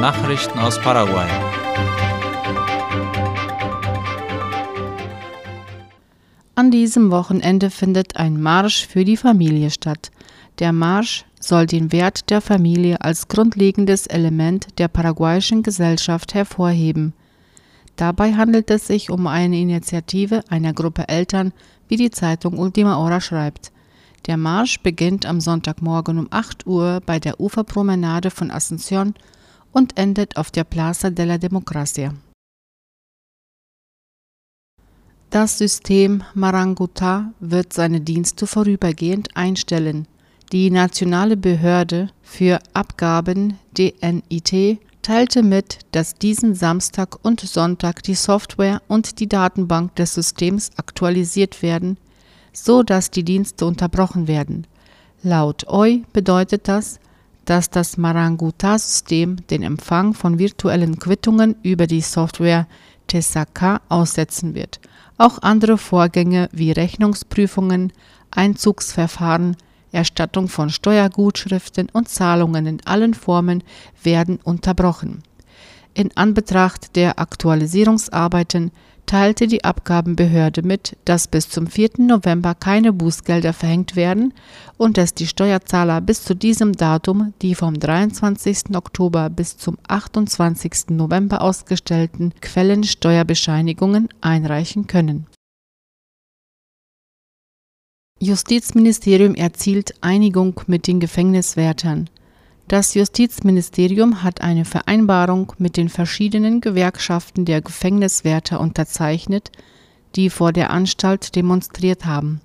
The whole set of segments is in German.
Nachrichten aus Paraguay. An diesem Wochenende findet ein Marsch für die Familie statt. Der Marsch soll den Wert der Familie als grundlegendes Element der paraguayischen Gesellschaft hervorheben. Dabei handelt es sich um eine Initiative einer Gruppe Eltern, wie die Zeitung Ultima Hora schreibt. Der Marsch beginnt am Sonntagmorgen um 8 Uhr bei der Uferpromenade von Asunción und endet auf der Plaza de la Democracia. Das System Maranguta wird seine Dienste vorübergehend einstellen. Die nationale Behörde für Abgaben DNIT teilte mit, dass diesen Samstag und Sonntag die Software und die Datenbank des Systems aktualisiert werden, so dass die Dienste unterbrochen werden. Laut OI bedeutet das, dass das Maranguta-System den Empfang von virtuellen Quittungen über die Software Tesaka aussetzen wird. Auch andere Vorgänge wie Rechnungsprüfungen, Einzugsverfahren, Erstattung von Steuergutschriften und Zahlungen in allen Formen werden unterbrochen. In Anbetracht der Aktualisierungsarbeiten teilte die Abgabenbehörde mit, dass bis zum 4. November keine Bußgelder verhängt werden und dass die Steuerzahler bis zu diesem Datum die vom 23. Oktober bis zum 28. November ausgestellten Quellensteuerbescheinigungen einreichen können. Justizministerium erzielt Einigung mit den Gefängniswärtern. Das Justizministerium hat eine Vereinbarung mit den verschiedenen Gewerkschaften der Gefängniswärter unterzeichnet, die vor der Anstalt demonstriert haben.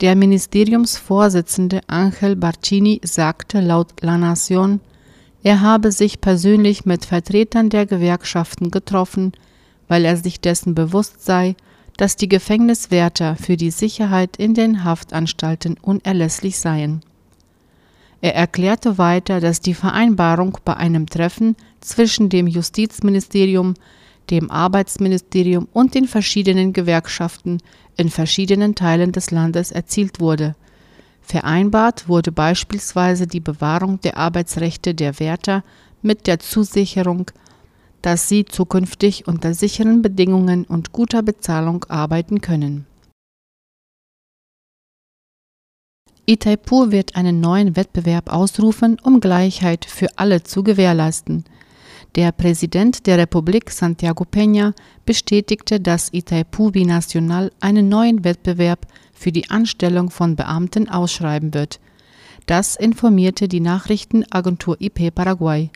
Der Ministeriumsvorsitzende Angel Barcini sagte laut La Nación, er habe sich persönlich mit Vertretern der Gewerkschaften getroffen, weil er sich dessen bewusst sei, dass die Gefängniswärter für die Sicherheit in den Haftanstalten unerlässlich seien. Er erklärte weiter, dass die Vereinbarung bei einem Treffen zwischen dem Justizministerium, dem Arbeitsministerium und den verschiedenen Gewerkschaften in verschiedenen Teilen des Landes erzielt wurde. Vereinbart wurde beispielsweise die Bewahrung der Arbeitsrechte der Wärter mit der Zusicherung, dass sie zukünftig unter sicheren Bedingungen und guter Bezahlung arbeiten können. Itaipu wird einen neuen Wettbewerb ausrufen, um Gleichheit für alle zu gewährleisten. Der Präsident der Republik Santiago Peña bestätigte, dass Itaipu Binacional einen neuen Wettbewerb für die Anstellung von Beamten ausschreiben wird. Das informierte die Nachrichtenagentur IP Paraguay.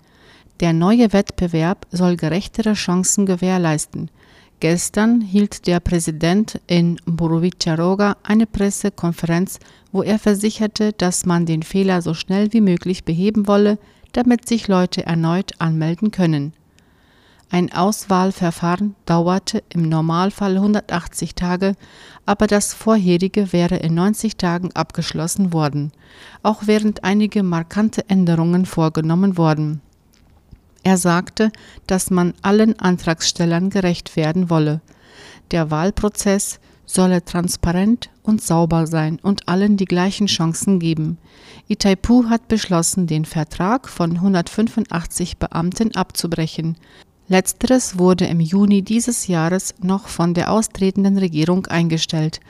Der neue Wettbewerb soll gerechtere Chancen gewährleisten. Gestern hielt der Präsident in Borovicharoga eine Pressekonferenz, wo er versicherte, dass man den Fehler so schnell wie möglich beheben wolle, damit sich Leute erneut anmelden können. Ein Auswahlverfahren dauerte im Normalfall 180 Tage, aber das vorherige wäre in 90 Tagen abgeschlossen worden, auch während einige markante Änderungen vorgenommen wurden. Er sagte, dass man allen Antragstellern gerecht werden wolle. Der Wahlprozess solle transparent und sauber sein und allen die gleichen Chancen geben. Itaipu hat beschlossen, den Vertrag von 185 Beamten abzubrechen. Letzteres wurde im Juni dieses Jahres noch von der austretenden Regierung eingestellt.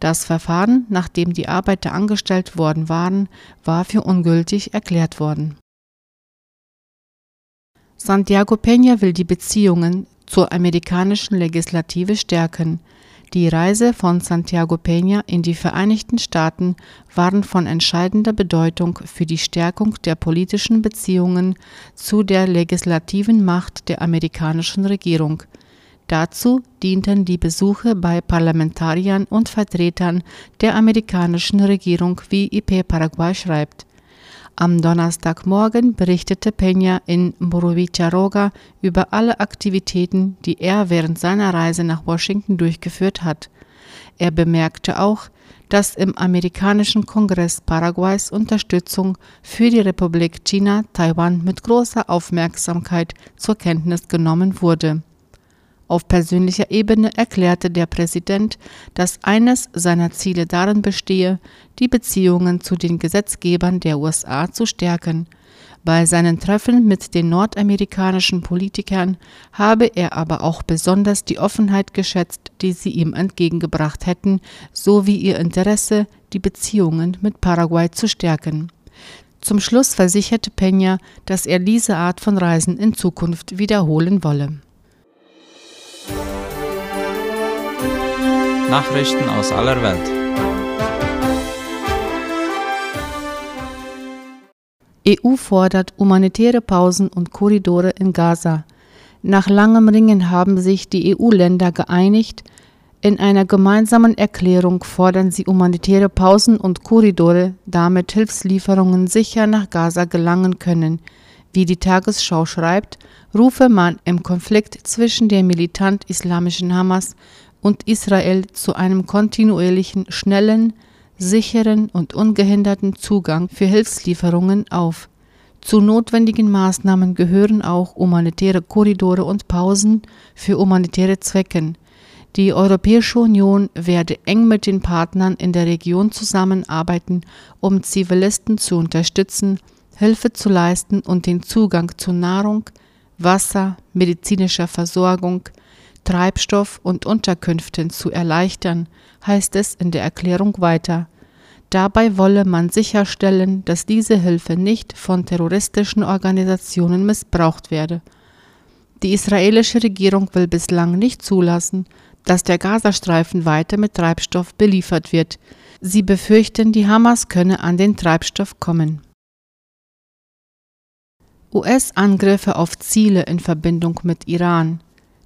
Das Verfahren, nachdem die Arbeiter angestellt worden waren, war für ungültig erklärt worden. Santiago Peña will die Beziehungen zur amerikanischen Legislative stärken. Die Reise von Santiago Peña in die Vereinigten Staaten waren von entscheidender Bedeutung für die Stärkung der politischen Beziehungen zu der legislativen Macht der amerikanischen Regierung. Dazu dienten die Besuche bei Parlamentariern und Vertretern der amerikanischen Regierung, wie IP Paraguay schreibt. Am Donnerstagmorgen berichtete Peña in Borovicharoga über alle Aktivitäten, die er während seiner Reise nach Washington durchgeführt hat. Er bemerkte auch, dass im amerikanischen Kongress Paraguays Unterstützung für die Republik China Taiwan mit großer Aufmerksamkeit zur Kenntnis genommen wurde. Auf persönlicher Ebene erklärte der Präsident, dass eines seiner Ziele darin bestehe, die Beziehungen zu den Gesetzgebern der USA zu stärken. Bei seinen Treffen mit den nordamerikanischen Politikern habe er aber auch besonders die Offenheit geschätzt, die sie ihm entgegengebracht hätten, sowie ihr Interesse, die Beziehungen mit Paraguay zu stärken. Zum Schluss versicherte Peña, dass er diese Art von Reisen in Zukunft wiederholen wolle. Nachrichten aus aller Welt. EU fordert humanitäre Pausen und Korridore in Gaza. Nach langem Ringen haben sich die EU-Länder geeinigt. In einer gemeinsamen Erklärung fordern sie humanitäre Pausen und Korridore, damit Hilfslieferungen sicher nach Gaza gelangen können. Wie die Tagesschau schreibt, rufe man im Konflikt zwischen der militant-islamischen Hamas und Israel zu einem kontinuierlichen, schnellen, sicheren und ungehinderten Zugang für Hilfslieferungen auf. Zu notwendigen Maßnahmen gehören auch humanitäre Korridore und Pausen für humanitäre Zwecken. Die Europäische Union werde eng mit den Partnern in der Region zusammenarbeiten, um Zivilisten zu unterstützen, Hilfe zu leisten und den Zugang zu Nahrung, Wasser, medizinischer Versorgung, Treibstoff und Unterkünften zu erleichtern, heißt es in der Erklärung weiter. Dabei wolle man sicherstellen, dass diese Hilfe nicht von terroristischen Organisationen missbraucht werde. Die israelische Regierung will bislang nicht zulassen, dass der Gazastreifen weiter mit Treibstoff beliefert wird. Sie befürchten, die Hamas könne an den Treibstoff kommen. US-Angriffe auf Ziele in Verbindung mit Iran.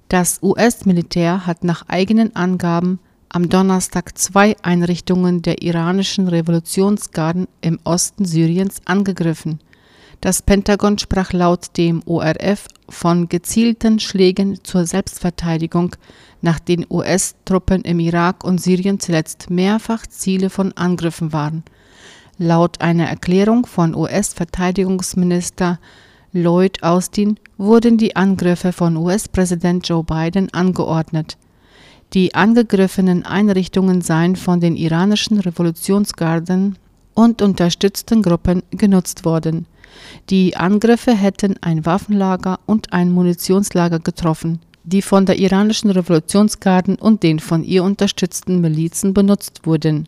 Das US-Militär hat nach eigenen Angaben am Donnerstag zwei Einrichtungen der iranischen Revolutionsgarden im Osten Syriens angegriffen. Das Pentagon sprach laut dem ORF von gezielten Schlägen zur Selbstverteidigung, nach den US-Truppen im Irak und Syrien zuletzt mehrfach Ziele von Angriffen waren. Laut einer Erklärung von US-Verteidigungsminister Lloyd Austin wurden die Angriffe von US-Präsident Joe Biden angeordnet. Die angegriffenen Einrichtungen seien von den iranischen Revolutionsgarden und unterstützten Gruppen genutzt worden. Die Angriffe hätten ein Waffenlager und ein Munitionslager getroffen, die von der iranischen Revolutionsgarden und den von ihr unterstützten Milizen benutzt wurden,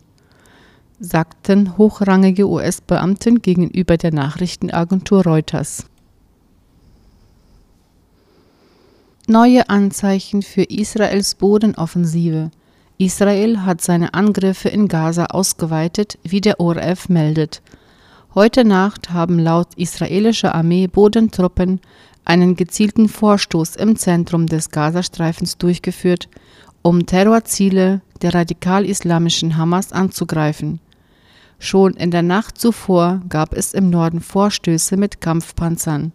sagten hochrangige US-Beamten gegenüber der Nachrichtenagentur Reuters. Neue Anzeichen für Israels Bodenoffensive. Israel hat seine Angriffe in Gaza ausgeweitet, wie der ORF meldet. Heute Nacht haben laut israelischer Armee Bodentruppen einen gezielten Vorstoß im Zentrum des Gazastreifens durchgeführt, um Terrorziele der radikal-islamischen Hamas anzugreifen. Schon in der Nacht zuvor gab es im Norden Vorstöße mit Kampfpanzern.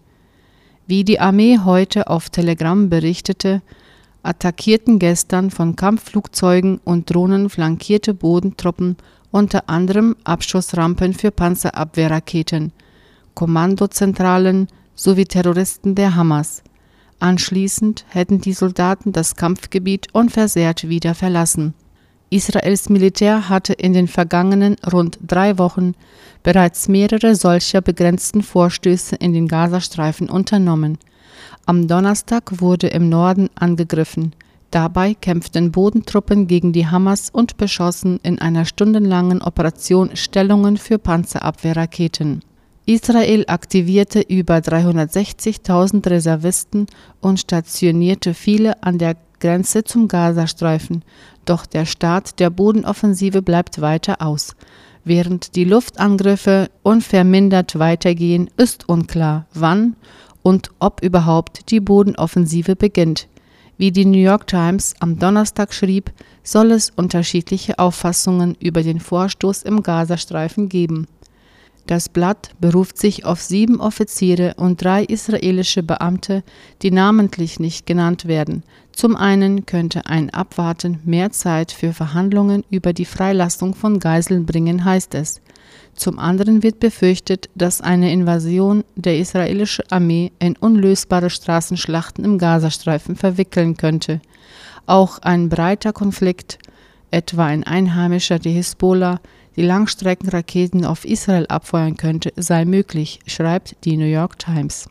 Wie die Armee heute auf Telegram berichtete, attackierten gestern von Kampfflugzeugen und Drohnen flankierte Bodentruppen unter anderem Abschussrampen für Panzerabwehrraketen, Kommandozentralen sowie Terroristen der Hamas. Anschließend hätten die Soldaten das Kampfgebiet unversehrt wieder verlassen. Israels Militär hatte in den vergangenen rund drei Wochen bereits mehrere solcher begrenzten Vorstöße in den Gazastreifen unternommen. Am Donnerstag wurde im Norden angegriffen. Dabei kämpften Bodentruppen gegen die Hamas und beschossen in einer stundenlangen Operation Stellungen für Panzerabwehrraketen. Israel aktivierte über 360.000 Reservisten und stationierte viele an der Grenze zum Gazastreifen, doch der Start der Bodenoffensive bleibt weiter aus. Während die Luftangriffe unvermindert weitergehen, ist unklar, wann und ob überhaupt die Bodenoffensive beginnt. Wie die New York Times am Donnerstag schrieb, soll es unterschiedliche Auffassungen über den Vorstoß im Gazastreifen geben. Das Blatt beruft sich auf sieben Offiziere und drei israelische Beamte, die namentlich nicht genannt werden. Zum einen könnte ein Abwarten mehr Zeit für Verhandlungen über die Freilassung von Geiseln bringen, heißt es. Zum anderen wird befürchtet, dass eine Invasion der israelischen Armee in unlösbare Straßenschlachten im Gazastreifen verwickeln könnte. Auch ein breiter Konflikt, etwa ein Einheimischer der Hisbollah, die Langstreckenraketen auf Israel abfeuern könnte, sei möglich, schreibt die New York Times.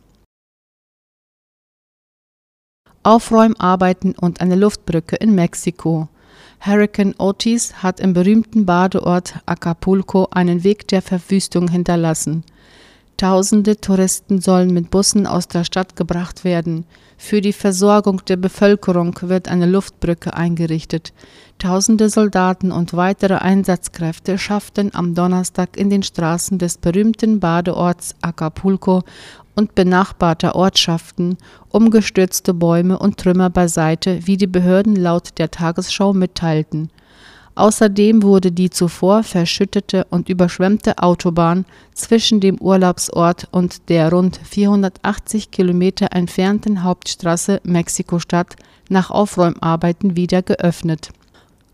Aufräumarbeiten und eine Luftbrücke in Mexiko. Hurricane Otis hat im berühmten Badeort Acapulco einen Weg der Verwüstung hinterlassen. Tausende Touristen sollen mit Bussen aus der Stadt gebracht werden. Für die Versorgung der Bevölkerung wird eine Luftbrücke eingerichtet. Tausende Soldaten und weitere Einsatzkräfte schafften am Donnerstag in den Straßen des berühmten Badeorts Acapulco und benachbarter Ortschaften umgestürzte Bäume und Trümmer beiseite, wie die Behörden laut der Tagesschau mitteilten. Außerdem wurde die zuvor verschüttete und überschwemmte Autobahn zwischen dem Urlaubsort und der rund 480 Kilometer entfernten Hauptstraße Mexiko-Stadt nach Aufräumarbeiten wieder geöffnet.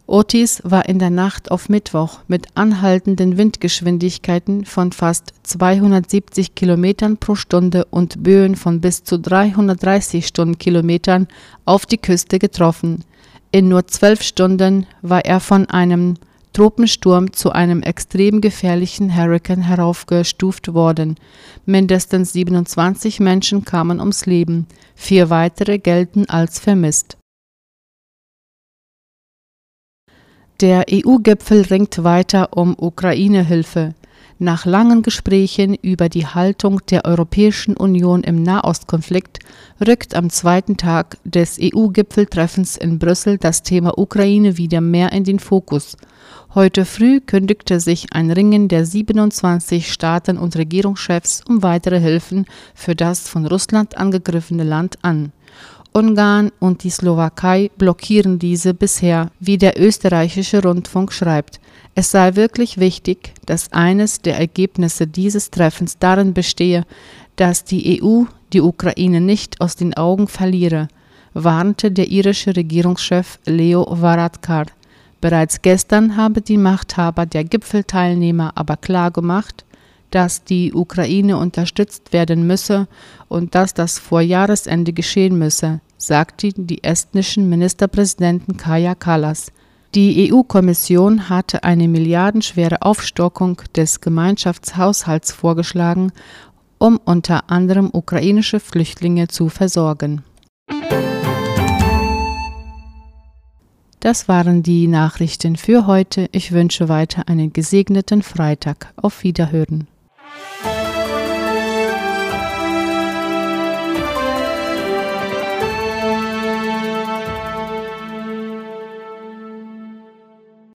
Otis war in der Nacht auf Mittwoch mit anhaltenden Windgeschwindigkeiten von fast 270 Kilometern pro Stunde und Böen von bis zu 330 Stundenkilometern auf die Küste getroffen in nur zwölf Stunden war er von einem Tropensturm zu einem extrem gefährlichen Hurrikan heraufgestuft worden. Mindestens 27 Menschen kamen ums Leben, vier weitere gelten als vermisst. Der EU-Gipfel ringt weiter um Ukraine-Hilfe. Nach langen Gesprächen über die Haltung der Europäischen Union im Nahostkonflikt rückt am zweiten Tag des EU-Gipfeltreffens in Brüssel das Thema Ukraine wieder mehr in den Fokus. Heute früh kündigte sich ein Ringen der 27 Staaten und Regierungschefs um weitere Hilfen für das von Russland angegriffene Land an. Ungarn und die Slowakei blockieren diese bisher, wie der österreichische Rundfunk schreibt. Es sei wirklich wichtig, dass eines der Ergebnisse dieses Treffens darin bestehe, dass die EU die Ukraine nicht aus den Augen verliere, warnte der irische Regierungschef Leo Varadkar. Bereits gestern habe die Machthaber der Gipfelteilnehmer aber klargemacht, dass die Ukraine unterstützt werden müsse und dass das vor Jahresende geschehen müsse, sagte die estnischen Ministerpräsidenten Kaja Kallas. Die EU-Kommission hatte eine milliardenschwere Aufstockung des Gemeinschaftshaushalts vorgeschlagen, um unter anderem ukrainische Flüchtlinge zu versorgen. Das waren die Nachrichten für heute. Ich wünsche weiter einen gesegneten Freitag. Auf Wiederhören.